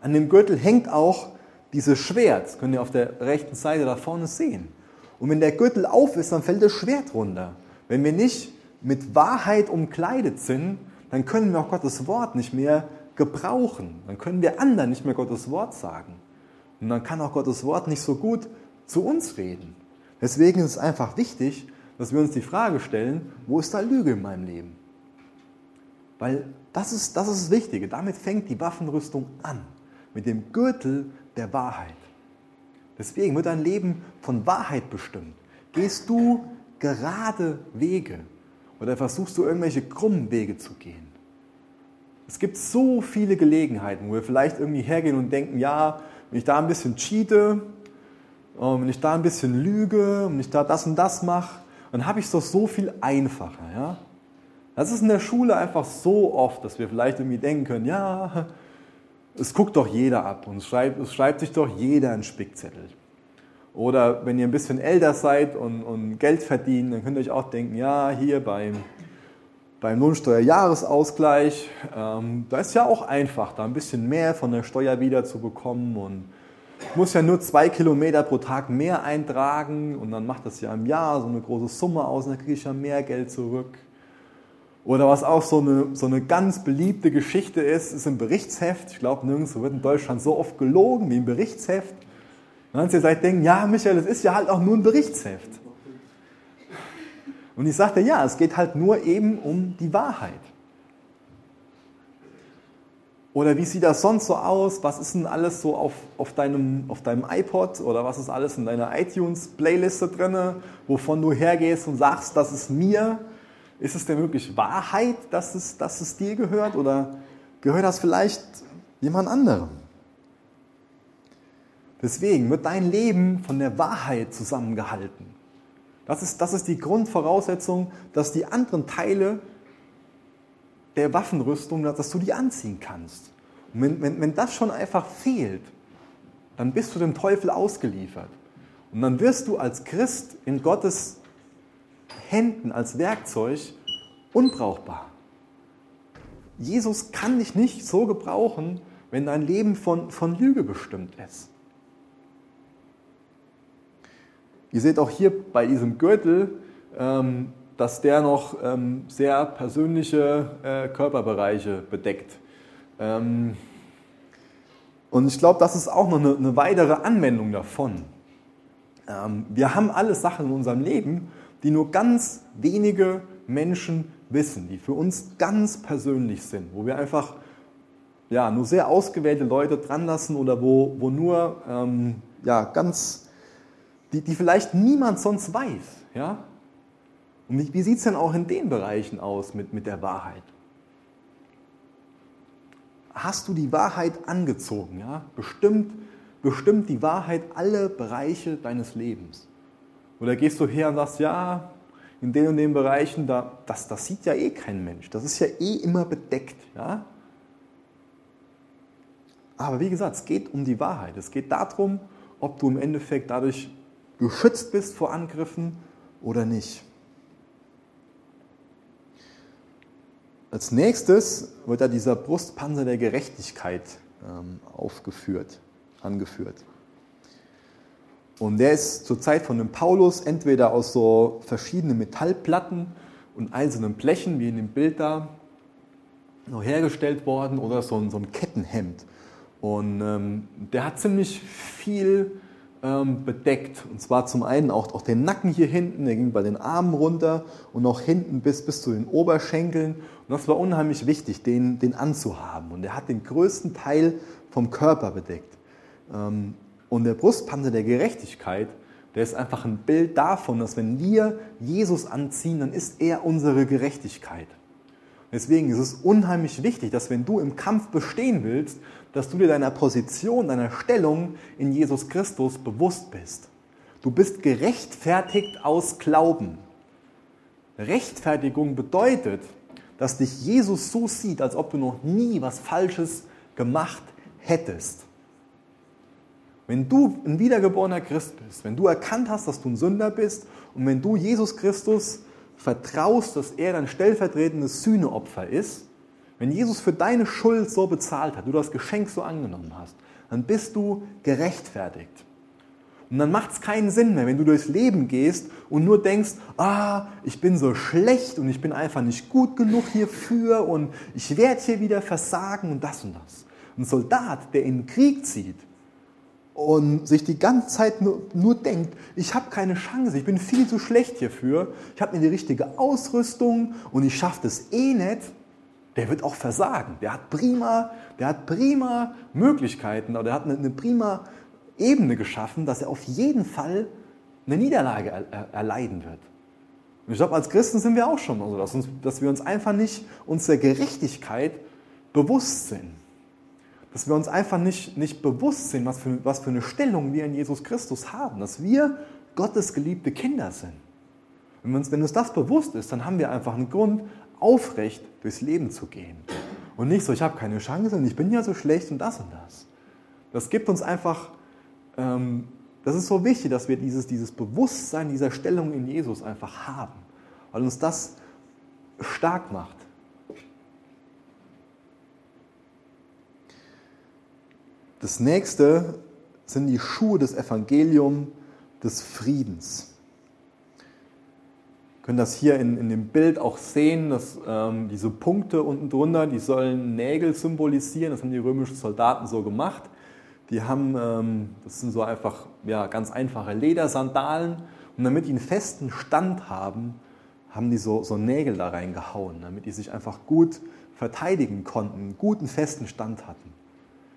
An dem Gürtel hängt auch dieses Schwert, das könnt ihr auf der rechten Seite da vorne sehen. Und wenn der Gürtel auf ist, dann fällt das Schwert runter. Wenn wir nicht mit Wahrheit umkleidet sind, dann können wir auch Gottes Wort nicht mehr gebrauchen. Dann können wir anderen nicht mehr Gottes Wort sagen. Und dann kann auch Gottes Wort nicht so gut zu uns reden. Deswegen ist es einfach wichtig, dass wir uns die Frage stellen, wo ist da Lüge in meinem Leben? Weil das ist, das ist das Wichtige. Damit fängt die Waffenrüstung an. Mit dem Gürtel der Wahrheit. Deswegen wird dein Leben von Wahrheit bestimmt. Gehst du gerade Wege oder versuchst du irgendwelche krummen Wege zu gehen? Es gibt so viele Gelegenheiten, wo wir vielleicht irgendwie hergehen und denken, ja, wenn ich da ein bisschen cheate, wenn ich da ein bisschen lüge, wenn ich da das und das mache, dann habe ich es doch so viel einfacher. Ja? Das ist in der Schule einfach so oft, dass wir vielleicht irgendwie denken können, ja, es guckt doch jeder ab und es schreibt, es schreibt sich doch jeder einen Spickzettel. Oder wenn ihr ein bisschen älter seid und, und Geld verdient, dann könnt ihr euch auch denken, ja, hier beim, beim Lohnsteuerjahresausgleich, ähm, da ist ja auch einfach, da ein bisschen mehr von der Steuer wieder zu bekommen und ich muss ja nur zwei Kilometer pro Tag mehr eintragen und dann macht das ja im Jahr so eine große Summe aus und dann kriege ich ja mehr Geld zurück. Oder was auch so eine, so eine ganz beliebte Geschichte ist, ist im Berichtsheft. Ich glaube, nirgendwo wird in Deutschland so oft gelogen wie im Berichtsheft. Und dann ihr seid denken, ja, Michael, das ist ja halt auch nur ein Berichtsheft. Und ich sagte, ja, es geht halt nur eben um die Wahrheit. Oder wie sieht das sonst so aus? Was ist denn alles so auf, auf, deinem, auf deinem iPod oder was ist alles in deiner iTunes-Playliste drin, wovon du hergehst und sagst, das ist mir? Ist es denn wirklich Wahrheit, dass es, dass es dir gehört oder gehört das vielleicht jemand anderem? Deswegen wird dein Leben von der Wahrheit zusammengehalten. Das ist, das ist die Grundvoraussetzung, dass die anderen Teile der Waffenrüstung, dass du die anziehen kannst. Und wenn, wenn, wenn das schon einfach fehlt, dann bist du dem Teufel ausgeliefert. Und dann wirst du als Christ in Gottes Händen als Werkzeug unbrauchbar. Jesus kann dich nicht so gebrauchen, wenn dein Leben von, von Lüge bestimmt ist. Ihr seht auch hier bei diesem Gürtel, ähm, dass der noch ähm, sehr persönliche äh, Körperbereiche bedeckt. Ähm, und ich glaube, das ist auch noch eine, weitere Anwendung davon. Wir haben alle Sachen in unserem Leben, die nur ganz wenige Menschen wissen, die für uns ganz persönlich sind, wo wir einfach ja, nur sehr ausgewählte Leute dran lassen oder wo, wo nur ähm, ja, ganz, die, die vielleicht niemand sonst weiß. Ja? Und wie, wie sieht es denn auch in den Bereichen aus mit, mit der Wahrheit? Hast du die Wahrheit angezogen? Ja? Bestimmt, bestimmt die Wahrheit alle Bereiche deines Lebens. Oder gehst du her und sagst, ja, in den und den Bereichen, da, das, das sieht ja eh kein Mensch. Das ist ja eh immer bedeckt. Ja? Aber wie gesagt, es geht um die Wahrheit. Es geht darum, ob du im Endeffekt dadurch geschützt bist vor Angriffen oder nicht. Als nächstes wird da dieser Brustpanzer der Gerechtigkeit ähm, aufgeführt, angeführt. Und der ist zur Zeit von dem Paulus entweder aus so verschiedenen Metallplatten und einzelnen Blechen, wie in dem Bild da, hergestellt worden, oder so ein, so ein Kettenhemd. Und ähm, der hat ziemlich viel ähm, bedeckt. Und zwar zum einen auch, auch den Nacken hier hinten, der ging bei den Armen runter und auch hinten bis, bis zu den Oberschenkeln. Und das war unheimlich wichtig, den, den anzuhaben. Und er hat den größten Teil vom Körper bedeckt. Ähm, und der Brustpanzer der Gerechtigkeit, der ist einfach ein Bild davon, dass wenn wir Jesus anziehen, dann ist er unsere Gerechtigkeit. Deswegen ist es unheimlich wichtig, dass wenn du im Kampf bestehen willst, dass du dir deiner Position, deiner Stellung in Jesus Christus bewusst bist. Du bist gerechtfertigt aus Glauben. Rechtfertigung bedeutet, dass dich Jesus so sieht, als ob du noch nie was Falsches gemacht hättest. Wenn du ein wiedergeborener Christ bist, wenn du erkannt hast, dass du ein Sünder bist und wenn du Jesus Christus vertraust, dass er dein stellvertretendes Sühneopfer ist, wenn Jesus für deine Schuld so bezahlt hat, du das Geschenk so angenommen hast, dann bist du gerechtfertigt. Und dann macht es keinen Sinn mehr, wenn du durchs Leben gehst und nur denkst, ah, ich bin so schlecht und ich bin einfach nicht gut genug hierfür und ich werde hier wieder versagen und das und das. Ein Soldat, der in den Krieg zieht und sich die ganze Zeit nur, nur denkt, ich habe keine Chance, ich bin viel zu schlecht hierfür, ich habe nicht die richtige Ausrüstung und ich schaffe das eh nicht, der wird auch versagen. Der hat prima, der hat prima Möglichkeiten oder der hat eine, eine prima Ebene geschaffen, dass er auf jeden Fall eine Niederlage erleiden wird. Und ich glaube, als Christen sind wir auch schon mal so, dass, uns, dass wir uns einfach nicht unserer Gerechtigkeit bewusst sind. Dass wir uns einfach nicht, nicht bewusst sind, was für, was für eine Stellung wir in Jesus Christus haben. Dass wir Gottes geliebte Kinder sind. Wenn uns, wenn uns das bewusst ist, dann haben wir einfach einen Grund, aufrecht durchs Leben zu gehen. Und nicht so, ich habe keine Chance und ich bin ja so schlecht und das und das. Das gibt uns einfach ähm, das ist so wichtig, dass wir dieses, dieses Bewusstsein dieser Stellung in Jesus einfach haben, weil uns das stark macht. Das nächste sind die Schuhe des Evangeliums des Friedens. Können das hier in, in dem Bild auch sehen, dass ähm, diese Punkte unten drunter, die sollen Nägel symbolisieren. Das haben die römischen Soldaten so gemacht. Die haben, ähm, das sind so einfach ja, ganz einfache Ledersandalen und damit die einen festen Stand haben, haben die so, so Nägel da reingehauen, damit die sich einfach gut verteidigen konnten, einen guten festen Stand hatten.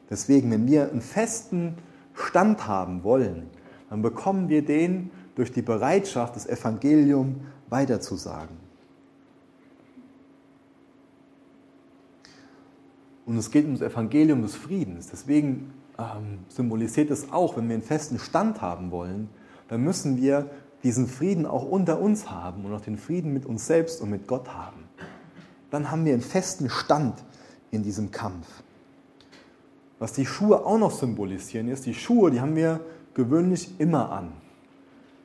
Deswegen, wenn wir einen festen Stand haben wollen, dann bekommen wir den durch die Bereitschaft, das Evangelium weiterzusagen. Und es geht um das Evangelium des Friedens. Deswegen ähm, symbolisiert es auch, wenn wir einen festen Stand haben wollen, dann müssen wir diesen Frieden auch unter uns haben und auch den Frieden mit uns selbst und mit Gott haben. Dann haben wir einen festen Stand in diesem Kampf. Was die Schuhe auch noch symbolisieren, ist, die Schuhe, die haben wir gewöhnlich immer an.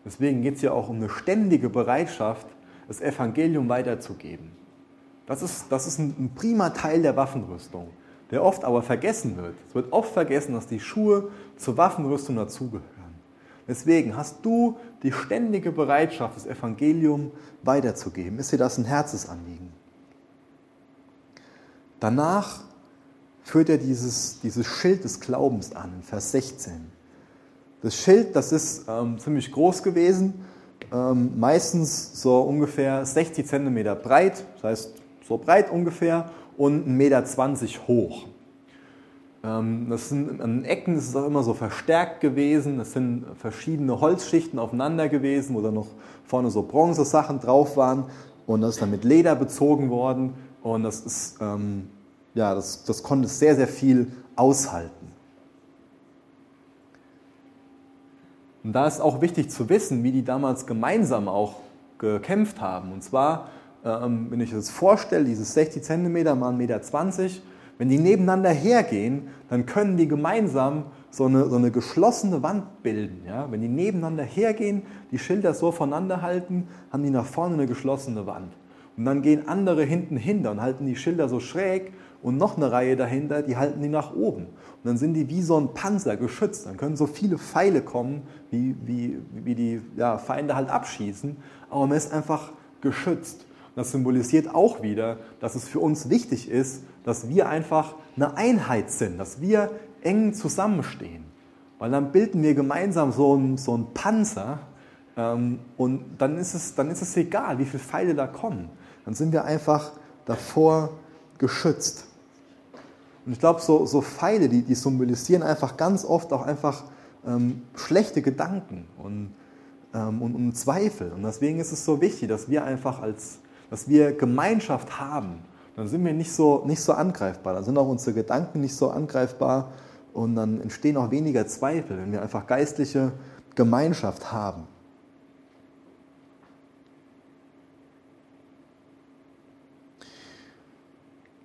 Deswegen geht es ja auch um eine ständige Bereitschaft, das Evangelium weiterzugeben. Das ist, das ist ein, ein prima Teil der Waffenrüstung der oft aber vergessen wird. Es wird oft vergessen, dass die Schuhe zur Waffenrüstung dazugehören. Deswegen hast du die ständige Bereitschaft, das Evangelium weiterzugeben. Ist dir das ein Herzensanliegen? Danach führt er dieses, dieses Schild des Glaubens an, Vers 16. Das Schild, das ist ähm, ziemlich groß gewesen, ähm, meistens so ungefähr 60 cm breit, das heißt so breit ungefähr und 1,20 Meter hoch. Ähm, das sind, an den Ecken ist es auch immer so verstärkt gewesen. Es sind verschiedene Holzschichten aufeinander gewesen, wo dann noch vorne so Bronzesachen drauf waren. Und das ist dann mit Leder bezogen worden. Und das ist, ähm, ja, das, das konnte sehr, sehr viel aushalten. Und da ist auch wichtig zu wissen, wie die damals gemeinsam auch gekämpft haben. Und zwar ähm, wenn ich das vorstelle, dieses 60 cm mal 1,20 Meter, wenn die nebeneinander hergehen, dann können die gemeinsam so eine, so eine geschlossene Wand bilden. Ja? Wenn die nebeneinander hergehen, die Schilder so voneinander halten, haben die nach vorne eine geschlossene Wand. Und dann gehen andere hinten hinter und halten die Schilder so schräg und noch eine Reihe dahinter, die halten die nach oben. Und dann sind die wie so ein Panzer geschützt. Dann können so viele Pfeile kommen, wie, wie, wie die ja, Feinde halt abschießen. Aber man ist einfach geschützt. Das symbolisiert auch wieder, dass es für uns wichtig ist, dass wir einfach eine Einheit sind, dass wir eng zusammenstehen. Weil dann bilden wir gemeinsam so einen, so einen Panzer ähm, und dann ist, es, dann ist es egal, wie viele Pfeile da kommen. Dann sind wir einfach davor geschützt. Und ich glaube, so, so Pfeile, die, die symbolisieren einfach ganz oft auch einfach ähm, schlechte Gedanken und, ähm, und, und Zweifel. Und deswegen ist es so wichtig, dass wir einfach als, dass wir Gemeinschaft haben, dann sind wir nicht so, nicht so angreifbar. Dann sind auch unsere Gedanken nicht so angreifbar und dann entstehen auch weniger Zweifel, wenn wir einfach geistliche Gemeinschaft haben.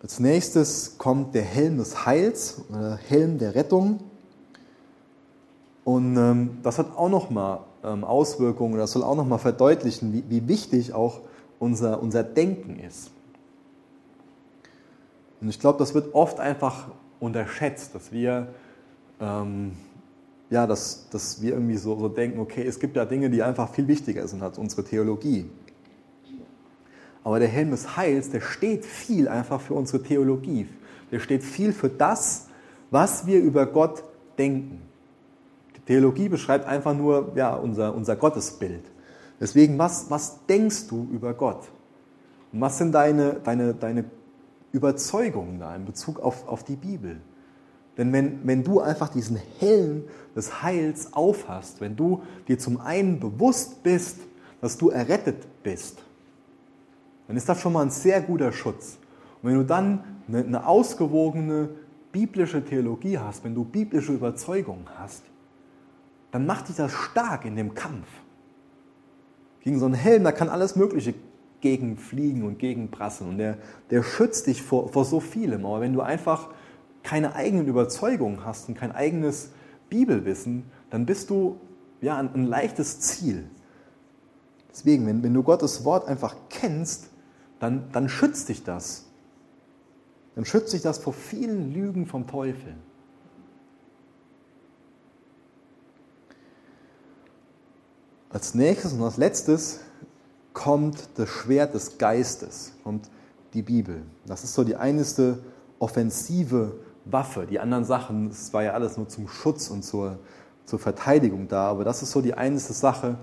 Als nächstes kommt der Helm des Heils, oder Helm der Rettung. Und ähm, das hat auch nochmal ähm, Auswirkungen, das soll auch nochmal verdeutlichen, wie, wie wichtig auch unser, unser Denken ist. Und ich glaube, das wird oft einfach unterschätzt, dass wir, ähm, ja, dass, dass wir irgendwie so, so denken, okay, es gibt ja Dinge, die einfach viel wichtiger sind als unsere Theologie. Aber der Helm des Heils, der steht viel einfach für unsere Theologie. Der steht viel für das, was wir über Gott denken. Die Theologie beschreibt einfach nur ja, unser, unser Gottesbild. Deswegen, was, was denkst du über Gott? Und was sind deine, deine, deine Überzeugungen da in Bezug auf, auf die Bibel? Denn wenn, wenn du einfach diesen Helm des Heils aufhast, wenn du dir zum einen bewusst bist, dass du errettet bist, dann ist das schon mal ein sehr guter Schutz. Und wenn du dann eine, ausgewogene biblische Theologie hast, wenn du biblische Überzeugungen hast, dann macht dich das stark in dem Kampf. Gegen so einen Helm, da kann alles Mögliche gegen fliegen und gegen prassen. Und der, der schützt dich vor, vor so vielem. Aber wenn du einfach keine eigenen Überzeugungen hast und kein eigenes Bibelwissen, dann bist du ja ein, ein leichtes Ziel. Deswegen, wenn, wenn du Gottes Wort einfach kennst, dann, dann schützt dich das. Dann schützt dich das vor vielen Lügen vom Teufel. Als nächstes und als letztes kommt das Schwert des Geistes, kommt die Bibel. Das ist so die einste offensive Waffe. Die anderen Sachen, es war ja alles nur zum Schutz und zur, zur Verteidigung da, aber das ist so die einzige Sache,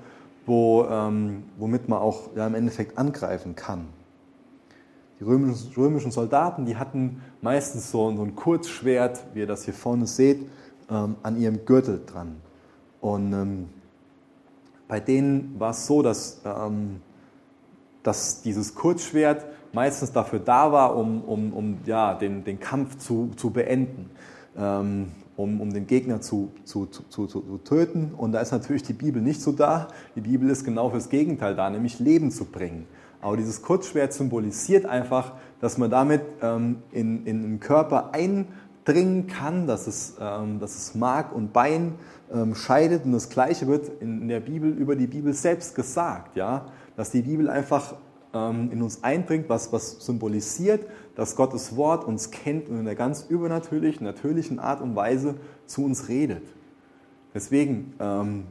wo, ähm, womit man auch ja, im Endeffekt angreifen kann. Die römischen, Soldaten, die hatten meistens so, ein Kurzschwert, wie ihr das hier vorne seht, ähm, an ihrem Gürtel dran. Und ähm, bei denen war es so, dass, ähm, dass dieses Kurzschwert meistens dafür da war, um, um, um ja, den, den Kampf zu, zu beenden, um, um den Gegner zu, zu, zu, zu, zu töten. Und da ist natürlich die Bibel nicht so da. Die Bibel ist genau fürs Gegenteil da, nämlich Leben zu bringen. Aber dieses Kurzschwert symbolisiert einfach, dass man damit ähm, in, in den Körper eindringen kann, dass es, ähm, dass es Mark und Bein ähm, scheidet. Und das Gleiche wird in, in, der Bibel über die Bibel selbst gesagt, ja? dass die Bibel einfach ähm, in uns eindringt, was, was symbolisiert, dass Gottes Wort uns kennt und in einer ganz übernatürlichen, natürlichen Art und Weise zu uns redet. Deswegen, ähm,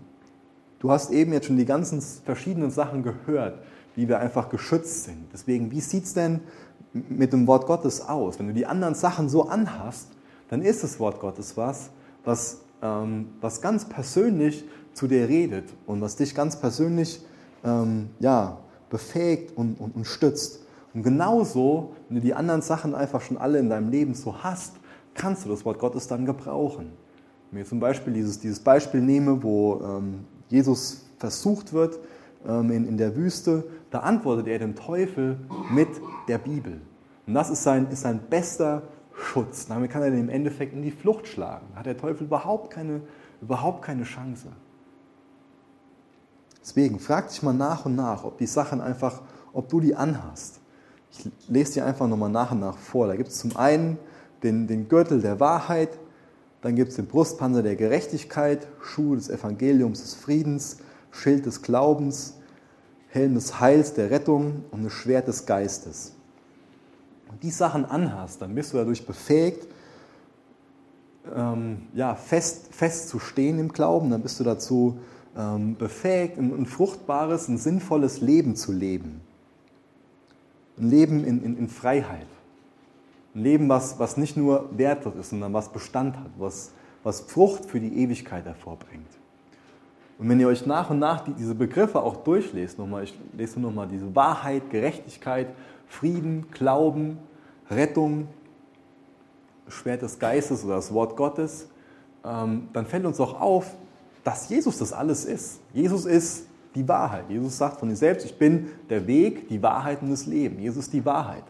du hast eben jetzt schon die ganzen verschiedenen Sachen gehört wie wir einfach geschützt sind. Deswegen, wie sieht es denn mit dem Wort Gottes aus? Wenn du die anderen Sachen so anhast, dann ist das Wort Gottes was, was, ähm, was ganz persönlich zu dir redet und was dich ganz persönlich ähm, ja, befähigt und, und, und stützt. Und genauso, wenn du die anderen Sachen einfach schon alle in deinem Leben so hast, kannst du das Wort Gottes dann gebrauchen. Wenn ich zum Beispiel dieses, dieses Beispiel nehme, wo ähm, Jesus versucht wird in, in der Wüste, da antwortet er dem Teufel mit der Bibel. Und das ist sein, ist sein bester Schutz. Damit kann er den im Endeffekt in die Flucht schlagen. Da hat der Teufel überhaupt keine, überhaupt keine Chance. Deswegen frag dich mal nach und nach, ob die Sachen einfach, ob du die anhast. Ich lese dir einfach nochmal nach und nach vor. Da gibt es zum einen den, den Gürtel der Wahrheit, dann gibt es den Brustpanzer der Gerechtigkeit, Schuh des Evangeliums des Friedens, Schild des Glaubens, Helm des Heils, der Rettung und das Schwert des Geistes. Und die Sachen anhast, dann bist du dadurch befähigt, ähm, ja, fest, fest zu stehen im Glauben, dann bist du dazu ähm, befähigt, ein, ein, fruchtbares, ein sinnvolles Leben zu leben. Ein Leben in, in, in Freiheit. Ein Leben, was, was nicht nur wertlos ist, sondern was Bestand hat, was, was Frucht für die Ewigkeit hervorbringt. Und wenn ihr euch nach und nach die, diese Begriffe auch durchlest, nochmal, ich lese nochmal diese Wahrheit, Gerechtigkeit, Frieden, Glauben, Rettung, Schwert des Geistes oder das Wort Gottes, ähm, dann fällt uns auch auf, dass Jesus das alles ist. Jesus ist die Wahrheit. Jesus sagt von sich selbst, ich bin der Weg, die Wahrheit und das Leben. Jesus ist die Wahrheit.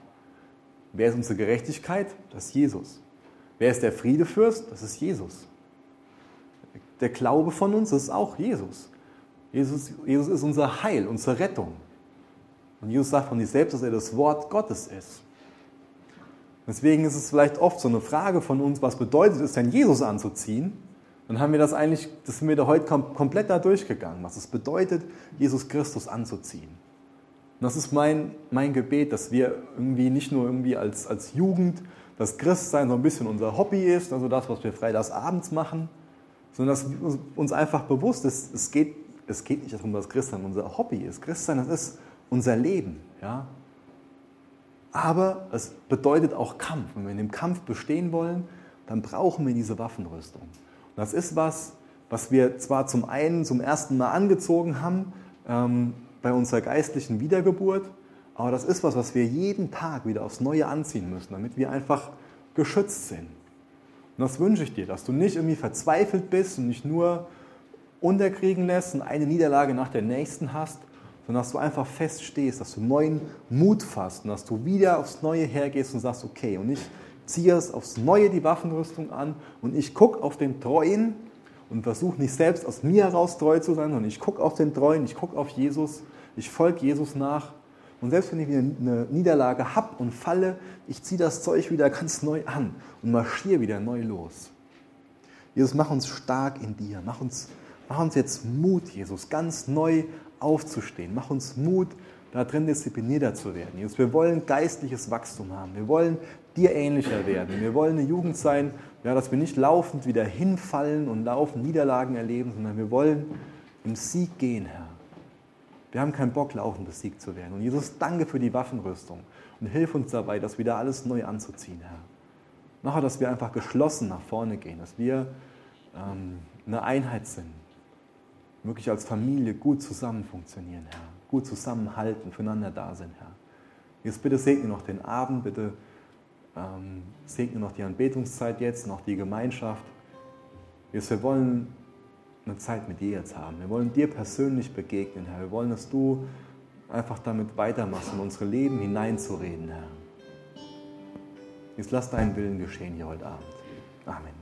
Wer ist unsere Gerechtigkeit? Das ist Jesus. Wer ist der Friedefürst? Das ist Jesus der Glaube von uns, ist auch Jesus. Jesus. Jesus ist unser Heil, unsere Rettung. Und Jesus sagt von sich selbst, dass er das Wort Gottes ist. Deswegen ist es vielleicht oft so eine Frage von uns, was bedeutet es denn, Jesus anzuziehen? Dann haben wir das eigentlich, das sind wir da heute komplett da durchgegangen, was es bedeutet, Jesus Christus anzuziehen. Und das ist mein, mein Gebet, dass wir irgendwie nicht nur irgendwie als, als Jugend das Christsein so ein bisschen unser Hobby ist, also das, was wir freitags abends machen, sondern dass uns einfach bewusst ist, es geht, es geht nicht darum, dass Christsein unser Hobby ist. Christsein, das ist unser Leben. Ja? Aber es bedeutet auch Kampf. Wenn wir in dem Kampf bestehen wollen, dann brauchen wir diese Waffenrüstung. Und das ist was, was wir zwar zum einen zum ersten Mal angezogen haben ähm, bei unserer geistlichen Wiedergeburt, aber das ist was, was wir jeden Tag wieder aufs Neue anziehen müssen, damit wir einfach geschützt sind. Und das wünsche ich dir, dass du nicht irgendwie verzweifelt bist und nicht nur unterkriegen lässt und eine Niederlage nach der nächsten hast, sondern dass du einfach feststehst, dass du neuen Mut fasst und dass du wieder aufs Neue hergehst und sagst, okay, und ich ziehe es aufs Neue die Waffenrüstung an und ich gucke auf den Treuen und versuche nicht selbst aus mir heraus treu zu sein, sondern ich gucke auf den Treuen, ich gucke auf Jesus, ich folge Jesus nach und selbst wenn ich wieder eine Niederlage habe und falle, ich ziehe das Zeug wieder ganz neu an und marschiere wieder neu los. Jesus, mach uns stark in dir. Mach uns, mach uns jetzt Mut, Jesus, ganz neu aufzustehen. Mach uns Mut, da drin disziplinierter zu werden. Jesus, wir wollen geistliches Wachstum haben. Wir wollen dir ähnlicher werden. Wir wollen eine Jugend sein, ja, dass wir nicht laufend wieder hinfallen und laufend Niederlagen erleben, sondern wir wollen im Sieg gehen, Herr. Wir haben keinen Bock, laufend besiegt zu werden. Und Jesus, danke für die Waffenrüstung und hilf uns dabei, das wieder alles neu anzuziehen, Herr. Mache, dass wir einfach geschlossen nach vorne gehen, dass wir ähm, eine Einheit sind, wirklich als Familie gut zusammen funktionieren, Herr, gut zusammenhalten, füreinander da sind, Herr. Jetzt bitte segne noch den Abend, bitte ähm, segne noch die Anbetungszeit jetzt, noch die Gemeinschaft. Jetzt, wir wollen eine Zeit mit dir jetzt haben. Wir wollen dir persönlich begegnen, Herr. Wir wollen, dass du einfach damit weitermachst, in unsere Leben hineinzureden, Herr. Jetzt lass deinen Willen geschehen hier heute Abend. Amen.